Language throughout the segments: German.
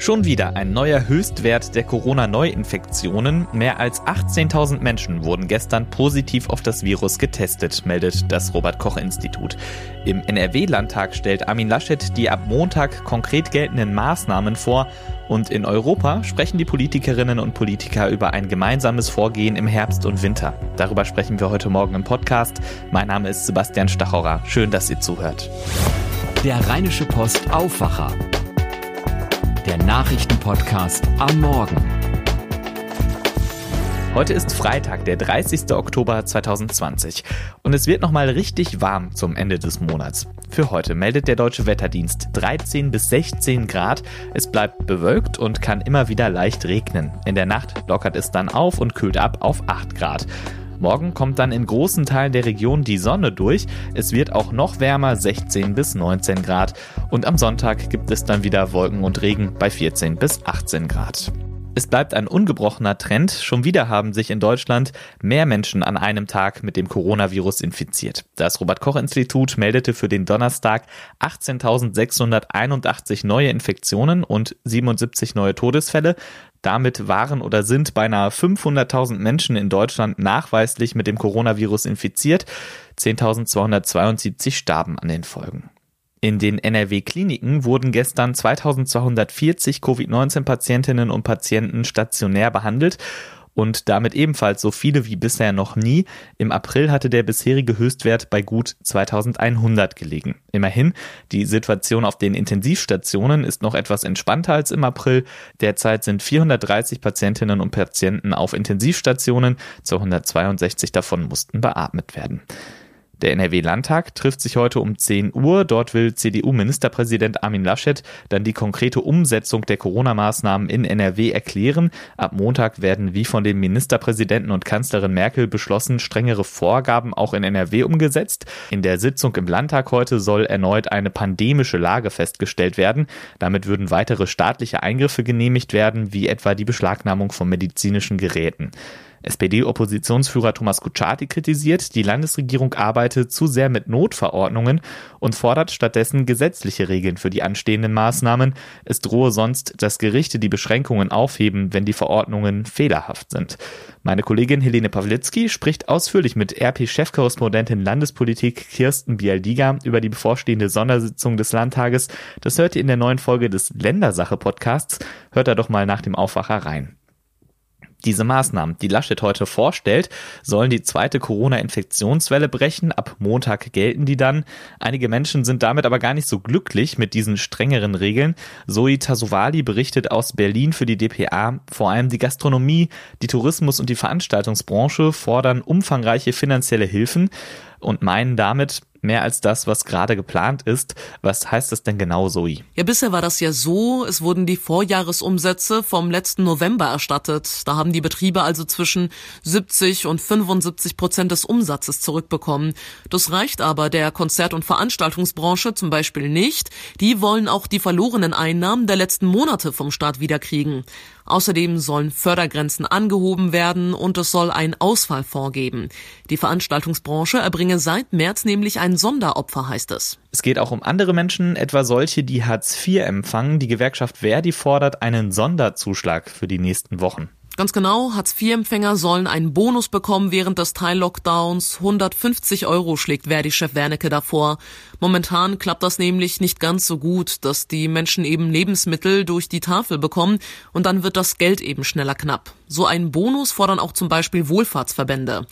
Schon wieder ein neuer Höchstwert der Corona-Neuinfektionen. Mehr als 18.000 Menschen wurden gestern positiv auf das Virus getestet, meldet das Robert-Koch-Institut. Im NRW-Landtag stellt Armin Laschet die ab Montag konkret geltenden Maßnahmen vor. Und in Europa sprechen die Politikerinnen und Politiker über ein gemeinsames Vorgehen im Herbst und Winter. Darüber sprechen wir heute Morgen im Podcast. Mein Name ist Sebastian Stachorer. Schön, dass ihr zuhört. Der Rheinische Post Aufwacher der Nachrichtenpodcast am Morgen. Heute ist Freitag, der 30. Oktober 2020 und es wird nochmal richtig warm zum Ende des Monats. Für heute meldet der Deutsche Wetterdienst 13 bis 16 Grad. Es bleibt bewölkt und kann immer wieder leicht regnen. In der Nacht lockert es dann auf und kühlt ab auf 8 Grad. Morgen kommt dann in großen Teilen der Region die Sonne durch. Es wird auch noch wärmer, 16 bis 19 Grad. Und am Sonntag gibt es dann wieder Wolken und Regen bei 14 bis 18 Grad. Es bleibt ein ungebrochener Trend. Schon wieder haben sich in Deutschland mehr Menschen an einem Tag mit dem Coronavirus infiziert. Das Robert Koch Institut meldete für den Donnerstag 18.681 neue Infektionen und 77 neue Todesfälle. Damit waren oder sind beinahe 500.000 Menschen in Deutschland nachweislich mit dem Coronavirus infiziert. 10.272 starben an den Folgen. In den NRW-Kliniken wurden gestern 2240 Covid-19-Patientinnen und Patienten stationär behandelt und damit ebenfalls so viele wie bisher noch nie. Im April hatte der bisherige Höchstwert bei gut 2100 gelegen. Immerhin, die Situation auf den Intensivstationen ist noch etwas entspannter als im April. Derzeit sind 430 Patientinnen und Patienten auf Intensivstationen, 262 davon mussten beatmet werden. Der NRW-Landtag trifft sich heute um 10 Uhr. Dort will CDU-Ministerpräsident Armin Laschet dann die konkrete Umsetzung der Corona-Maßnahmen in NRW erklären. Ab Montag werden wie von dem Ministerpräsidenten und Kanzlerin Merkel beschlossen strengere Vorgaben auch in NRW umgesetzt. In der Sitzung im Landtag heute soll erneut eine pandemische Lage festgestellt werden. Damit würden weitere staatliche Eingriffe genehmigt werden, wie etwa die Beschlagnahmung von medizinischen Geräten. SPD-Oppositionsführer Thomas Kutschaty kritisiert, die Landesregierung arbeite zu sehr mit Notverordnungen und fordert stattdessen gesetzliche Regeln für die anstehenden Maßnahmen. Es drohe sonst, dass Gerichte die Beschränkungen aufheben, wenn die Verordnungen fehlerhaft sind. Meine Kollegin Helene Pawlitzki spricht ausführlich mit RP-Chefkorrespondentin Landespolitik Kirsten Bialdiga über die bevorstehende Sondersitzung des Landtages. Das hört ihr in der neuen Folge des Ländersache-Podcasts. Hört da doch mal nach dem Aufwacher rein. Diese Maßnahmen, die Laschet heute vorstellt, sollen die zweite Corona-Infektionswelle brechen. Ab Montag gelten die dann. Einige Menschen sind damit aber gar nicht so glücklich mit diesen strengeren Regeln. Zoe Tasovali berichtet aus Berlin für die DPA. Vor allem die Gastronomie, die Tourismus und die Veranstaltungsbranche fordern umfangreiche finanzielle Hilfen und meinen damit, mehr als das, was gerade geplant ist. Was heißt das denn genau, Zoe? Ja, bisher war das ja so, es wurden die Vorjahresumsätze vom letzten November erstattet. Da haben die Betriebe also zwischen 70 und 75 Prozent des Umsatzes zurückbekommen. Das reicht aber der Konzert- und Veranstaltungsbranche zum Beispiel nicht. Die wollen auch die verlorenen Einnahmen der letzten Monate vom Staat wiederkriegen. Außerdem sollen Fördergrenzen angehoben werden und es soll ein Ausfallfonds geben. Die Veranstaltungsbranche erbringe seit März nämlich ein Sonderopfer, heißt es. Es geht auch um andere Menschen, etwa solche, die Hartz IV empfangen. Die Gewerkschaft Verdi fordert einen Sonderzuschlag für die nächsten Wochen. Ganz genau, Hartz-IV-Empfänger sollen einen Bonus bekommen während des Teil-Lockdowns. 150 Euro schlägt Verdi-Chef Wernicke davor. Momentan klappt das nämlich nicht ganz so gut, dass die Menschen eben Lebensmittel durch die Tafel bekommen und dann wird das Geld eben schneller knapp. So einen Bonus fordern auch zum Beispiel Wohlfahrtsverbände.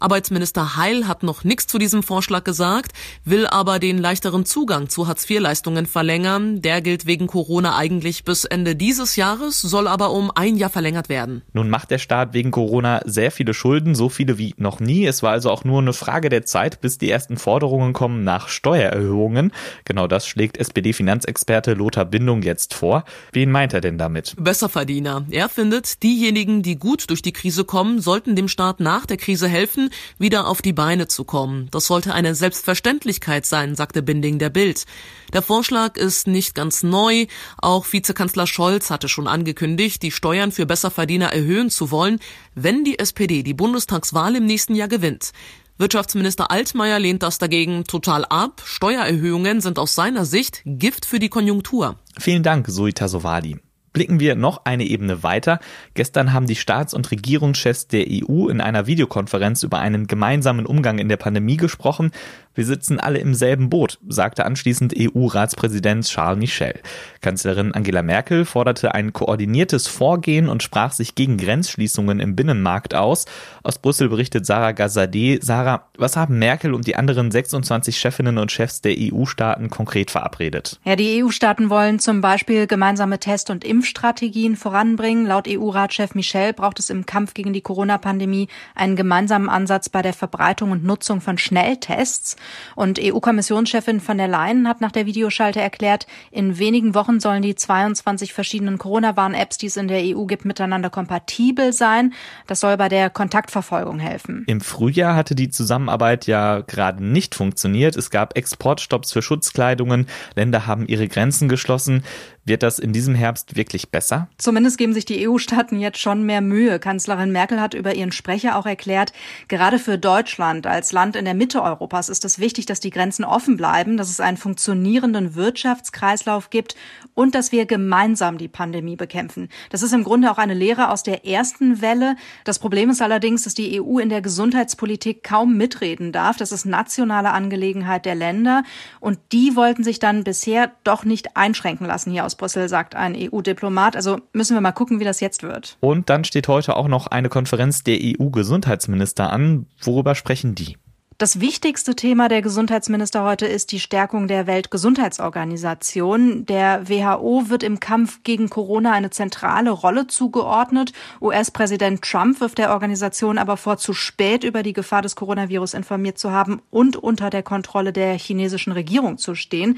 Arbeitsminister Heil hat noch nichts zu diesem Vorschlag gesagt, will aber den leichteren Zugang zu Hartz-IV-Leistungen verlängern. Der gilt wegen Corona eigentlich bis Ende dieses Jahres, soll aber um ein Jahr verlängert werden. Nun macht der Staat wegen Corona sehr viele Schulden, so viele wie noch nie. Es war also auch nur eine Frage der Zeit, bis die ersten Forderungen kommen nach Steuererhöhungen. Genau das schlägt SPD-Finanzexperte Lothar Bindung jetzt vor. Wen meint er denn damit? Besserverdiener. Er findet, diejenigen, die gut durch die Krise kommen, sollten dem Staat nach der Krise helfen, wieder auf die Beine zu kommen. Das sollte eine Selbstverständlichkeit sein, sagte Binding der Bild. Der Vorschlag ist nicht ganz neu. Auch Vizekanzler Scholz hatte schon angekündigt, die Steuern für Besserverdiener erhöhen zu wollen, wenn die SPD die Bundestagswahl im nächsten Jahr gewinnt. Wirtschaftsminister Altmaier lehnt das dagegen total ab. Steuererhöhungen sind aus seiner Sicht Gift für die Konjunktur. Vielen Dank, Suita Sovadi. Blicken wir noch eine Ebene weiter. Gestern haben die Staats- und Regierungschefs der EU in einer Videokonferenz über einen gemeinsamen Umgang in der Pandemie gesprochen. Wir sitzen alle im selben Boot, sagte anschließend EU-Ratspräsident Charles Michel. Kanzlerin Angela Merkel forderte ein koordiniertes Vorgehen und sprach sich gegen Grenzschließungen im Binnenmarkt aus. Aus Brüssel berichtet Sarah Gazadeh. Sarah, was haben Merkel und die anderen 26 Chefinnen und Chefs der EU-Staaten konkret verabredet? Ja, die EU-Staaten wollen zum Beispiel gemeinsame Test- und Impfstrategien voranbringen. Laut EU-Ratschef Michel braucht es im Kampf gegen die Corona-Pandemie einen gemeinsamen Ansatz bei der Verbreitung und Nutzung von Schnelltests. Und EU-Kommissionschefin von der Leyen hat nach der Videoschalte erklärt, in wenigen Wochen sollen die 22 verschiedenen Corona-Warn-Apps, die es in der EU gibt, miteinander kompatibel sein. Das soll bei der Kontaktverfolgung helfen. Im Frühjahr hatte die Zusammenarbeit ja gerade nicht funktioniert. Es gab Exportstopps für Schutzkleidungen. Länder haben ihre Grenzen geschlossen. Wird das in diesem Herbst wirklich besser? Zumindest geben sich die EU-Staaten jetzt schon mehr Mühe. Kanzlerin Merkel hat über ihren Sprecher auch erklärt, gerade für Deutschland als Land in der Mitte Europas ist es wichtig, dass die Grenzen offen bleiben, dass es einen funktionierenden Wirtschaftskreislauf gibt und dass wir gemeinsam die Pandemie bekämpfen. Das ist im Grunde auch eine Lehre aus der ersten Welle. Das Problem ist allerdings, dass die EU in der Gesundheitspolitik kaum mitreden darf. Das ist nationale Angelegenheit der Länder und die wollten sich dann bisher doch nicht einschränken lassen hier aus Brüssel, sagt ein EU-Diplomat. Also müssen wir mal gucken, wie das jetzt wird. Und dann steht heute auch noch eine Konferenz der EU-Gesundheitsminister an. Worüber sprechen die? Das wichtigste Thema der Gesundheitsminister heute ist die Stärkung der Weltgesundheitsorganisation. Der WHO wird im Kampf gegen Corona eine zentrale Rolle zugeordnet. US-Präsident Trump wirft der Organisation aber vor, zu spät über die Gefahr des Coronavirus informiert zu haben und unter der Kontrolle der chinesischen Regierung zu stehen.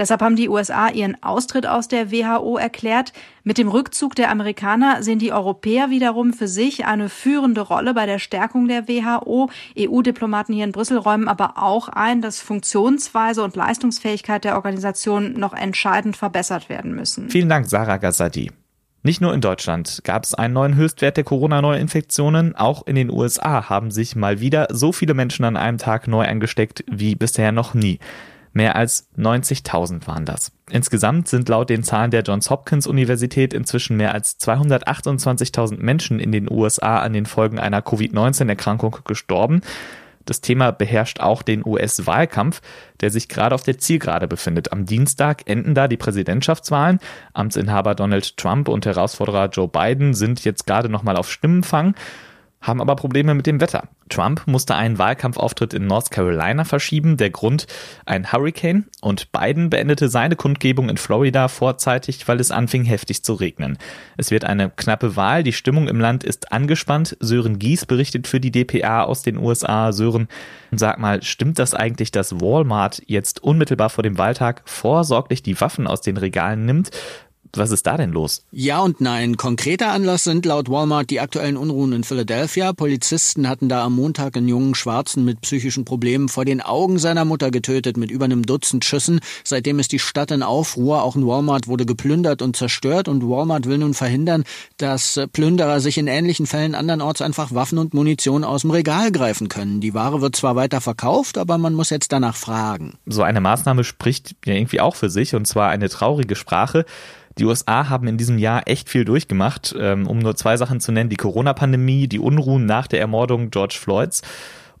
Deshalb haben die USA ihren Austritt aus der WHO erklärt. Mit dem Rückzug der Amerikaner sehen die Europäer wiederum für sich eine führende Rolle bei der Stärkung der WHO. EU-Diplomaten hier in Brüssel räumen aber auch ein, dass Funktionsweise und Leistungsfähigkeit der Organisation noch entscheidend verbessert werden müssen. Vielen Dank, Sarah Gazzadi. Nicht nur in Deutschland gab es einen neuen Höchstwert der Corona-Neuinfektionen, auch in den USA haben sich mal wieder so viele Menschen an einem Tag neu angesteckt wie bisher noch nie. Mehr als 90.000 waren das. Insgesamt sind laut den Zahlen der Johns Hopkins Universität inzwischen mehr als 228.000 Menschen in den USA an den Folgen einer Covid-19-Erkrankung gestorben. Das Thema beherrscht auch den US-Wahlkampf, der sich gerade auf der Zielgerade befindet. Am Dienstag enden da die Präsidentschaftswahlen. Amtsinhaber Donald Trump und Herausforderer Joe Biden sind jetzt gerade nochmal auf Stimmenfang haben aber Probleme mit dem Wetter. Trump musste einen Wahlkampfauftritt in North Carolina verschieben, der Grund ein Hurricane und Biden beendete seine Kundgebung in Florida vorzeitig, weil es anfing heftig zu regnen. Es wird eine knappe Wahl, die Stimmung im Land ist angespannt. Sören Gies berichtet für die DPA aus den USA. Sören, sag mal, stimmt das eigentlich, dass Walmart jetzt unmittelbar vor dem Wahltag vorsorglich die Waffen aus den Regalen nimmt? Was ist da denn los? Ja und nein. Konkreter Anlass sind laut Walmart die aktuellen Unruhen in Philadelphia. Polizisten hatten da am Montag einen jungen Schwarzen mit psychischen Problemen vor den Augen seiner Mutter getötet mit über einem Dutzend Schüssen. Seitdem ist die Stadt in Aufruhr. Auch ein Walmart wurde geplündert und zerstört und Walmart will nun verhindern, dass Plünderer sich in ähnlichen Fällen andernorts einfach Waffen und Munition aus dem Regal greifen können. Die Ware wird zwar weiter verkauft, aber man muss jetzt danach fragen. So eine Maßnahme spricht ja irgendwie auch für sich und zwar eine traurige Sprache. Die USA haben in diesem Jahr echt viel durchgemacht, ähm, um nur zwei Sachen zu nennen, die Corona-Pandemie, die Unruhen nach der Ermordung George Floyds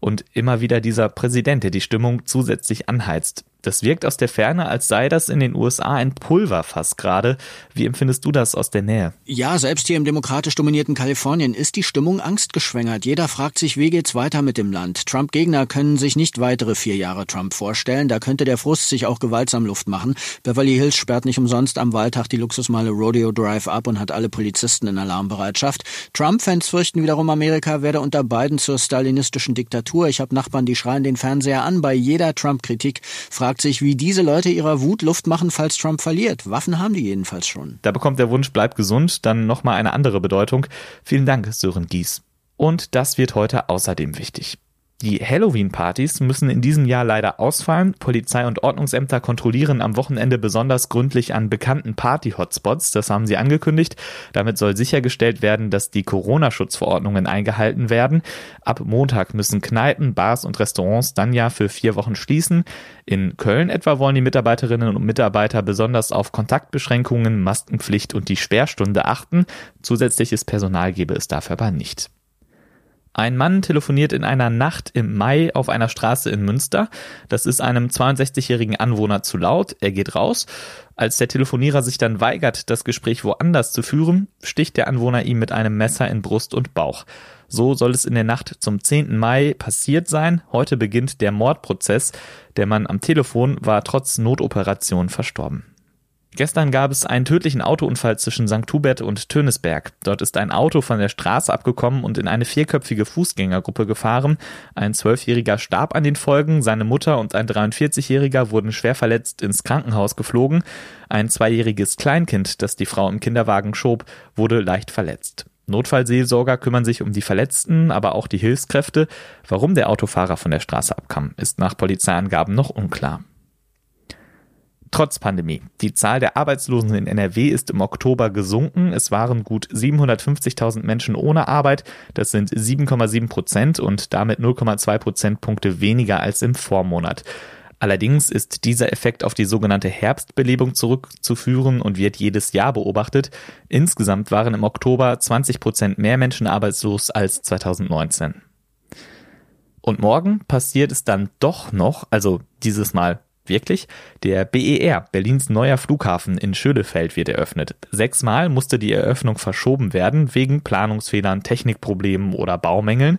und immer wieder dieser Präsident, der die Stimmung zusätzlich anheizt. Das wirkt aus der Ferne, als sei das in den USA ein Pulverfass gerade. Wie empfindest du das aus der Nähe? Ja, selbst hier im demokratisch dominierten Kalifornien ist die Stimmung angstgeschwängert. Jeder fragt sich, wie geht's weiter mit dem Land? Trump-Gegner können sich nicht weitere vier Jahre Trump vorstellen. Da könnte der Frust sich auch gewaltsam Luft machen. Beverly Hills sperrt nicht umsonst am Wahltag die Luxusmeile Rodeo Drive ab und hat alle Polizisten in Alarmbereitschaft. Trump-Fans fürchten wiederum, Amerika werde unter Biden zur stalinistischen Diktatur. Ich habe Nachbarn, die schreien den Fernseher an bei jeder Trump-Kritik fragt sich, wie diese Leute ihrer Wut Luft machen, falls Trump verliert. Waffen haben die jedenfalls schon. Da bekommt der Wunsch, bleib gesund, dann nochmal eine andere Bedeutung. Vielen Dank, Sören Gies. Und das wird heute außerdem wichtig. Die Halloween-Partys müssen in diesem Jahr leider ausfallen. Polizei und Ordnungsämter kontrollieren am Wochenende besonders gründlich an bekannten Party-Hotspots. Das haben sie angekündigt. Damit soll sichergestellt werden, dass die Corona-Schutzverordnungen eingehalten werden. Ab Montag müssen Kneipen, Bars und Restaurants dann ja für vier Wochen schließen. In Köln etwa wollen die Mitarbeiterinnen und Mitarbeiter besonders auf Kontaktbeschränkungen, Maskenpflicht und die Sperrstunde achten. Zusätzliches Personal gebe es dafür aber nicht. Ein Mann telefoniert in einer Nacht im Mai auf einer Straße in Münster. Das ist einem 62-jährigen Anwohner zu laut. Er geht raus. Als der Telefonierer sich dann weigert, das Gespräch woanders zu führen, sticht der Anwohner ihm mit einem Messer in Brust und Bauch. So soll es in der Nacht zum 10. Mai passiert sein. Heute beginnt der Mordprozess. Der Mann am Telefon war trotz Notoperation verstorben. Gestern gab es einen tödlichen Autounfall zwischen St. Hubert und Tönesberg. Dort ist ein Auto von der Straße abgekommen und in eine vierköpfige Fußgängergruppe gefahren. Ein Zwölfjähriger starb an den Folgen, seine Mutter und ein 43-Jähriger wurden schwer verletzt ins Krankenhaus geflogen. Ein zweijähriges Kleinkind, das die Frau im Kinderwagen schob, wurde leicht verletzt. Notfallseelsorger kümmern sich um die Verletzten, aber auch die Hilfskräfte. Warum der Autofahrer von der Straße abkam, ist nach Polizeiangaben noch unklar. Trotz Pandemie. Die Zahl der Arbeitslosen in NRW ist im Oktober gesunken. Es waren gut 750.000 Menschen ohne Arbeit. Das sind 7,7 Prozent und damit 0,2 Prozentpunkte weniger als im Vormonat. Allerdings ist dieser Effekt auf die sogenannte Herbstbelebung zurückzuführen und wird jedes Jahr beobachtet. Insgesamt waren im Oktober 20 Prozent mehr Menschen arbeitslos als 2019. Und morgen passiert es dann doch noch, also dieses Mal Wirklich? Der BER, Berlins neuer Flughafen in Schönefeld, wird eröffnet. Sechsmal musste die Eröffnung verschoben werden, wegen Planungsfehlern, Technikproblemen oder Baumängeln.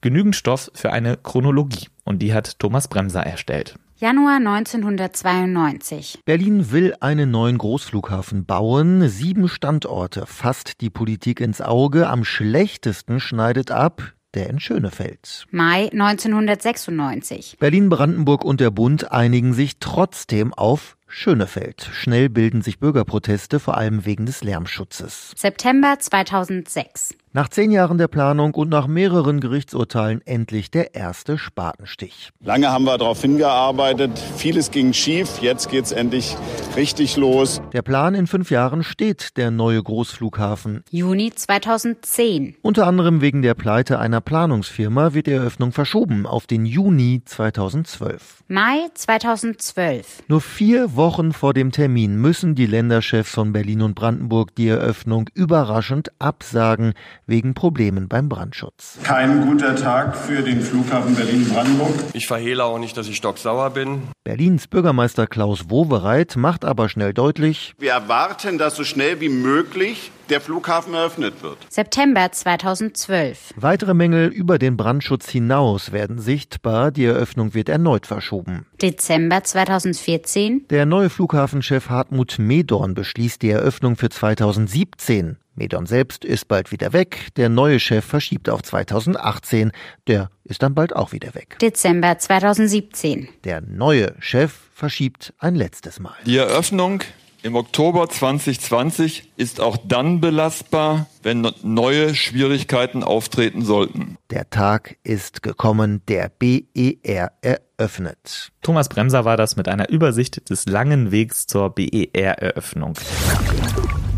Genügend Stoff für eine Chronologie. Und die hat Thomas Bremser erstellt. Januar 1992. Berlin will einen neuen Großflughafen bauen. Sieben Standorte fasst die Politik ins Auge. Am schlechtesten schneidet ab der in Schönefeld. Mai 1996. Berlin, Brandenburg und der Bund einigen sich trotzdem auf Schönefeld. Schnell bilden sich Bürgerproteste, vor allem wegen des Lärmschutzes. September 2006. Nach zehn Jahren der Planung und nach mehreren Gerichtsurteilen endlich der erste Spatenstich. Lange haben wir darauf hingearbeitet, vieles ging schief, jetzt geht es endlich richtig los. Der Plan in fünf Jahren steht, der neue Großflughafen. Juni 2010. Unter anderem wegen der Pleite einer Planungsfirma wird die Eröffnung verschoben auf den Juni 2012. Mai 2012. Nur vier Wochen vor dem Termin müssen die Länderchefs von Berlin und Brandenburg die Eröffnung überraschend absagen wegen Problemen beim Brandschutz. Kein guter Tag für den Flughafen Berlin-Brandenburg. Ich verhehle auch nicht, dass ich stocksauer bin. Berlins Bürgermeister Klaus Wowereit macht aber schnell deutlich, wir erwarten, dass so schnell wie möglich der Flughafen eröffnet wird. September 2012. Weitere Mängel über den Brandschutz hinaus werden sichtbar. Die Eröffnung wird erneut verschoben. Dezember 2014. Der neue Flughafenchef Hartmut Medorn beschließt die Eröffnung für 2017. Medon selbst ist bald wieder weg, der neue Chef verschiebt auf 2018, der ist dann bald auch wieder weg. Dezember 2017. Der neue Chef verschiebt ein letztes Mal. Die Eröffnung im Oktober 2020 ist auch dann belastbar, wenn neue Schwierigkeiten auftreten sollten. Der Tag ist gekommen, der BER eröffnet. Thomas Bremser war das mit einer Übersicht des langen Wegs zur BER-Eröffnung.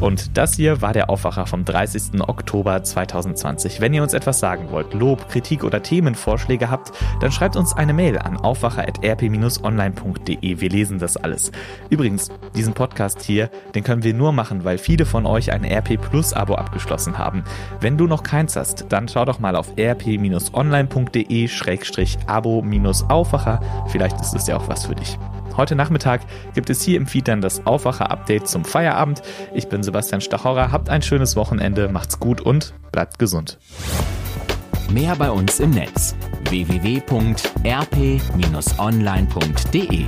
Und das hier war der Aufwacher vom 30. Oktober 2020. Wenn ihr uns etwas sagen wollt, Lob, Kritik oder Themenvorschläge habt, dann schreibt uns eine Mail an aufwacher.rp-online.de. Wir lesen das alles. Übrigens, diesen Podcast hier, den können wir nur machen, weil viele von euch ein RP Plus Abo abgeschlossen haben. Wenn du noch keins hast, dann schau doch mal auf rp-online.de-abo-aufwacher. Vielleicht ist es ja auch was für dich. Heute Nachmittag gibt es hier im Feed dann das Aufwacher-Update zum Feierabend. Ich bin Sebastian Stachorra, habt ein schönes Wochenende, macht's gut und bleibt gesund. Mehr bei uns im Netz www.rp-online.de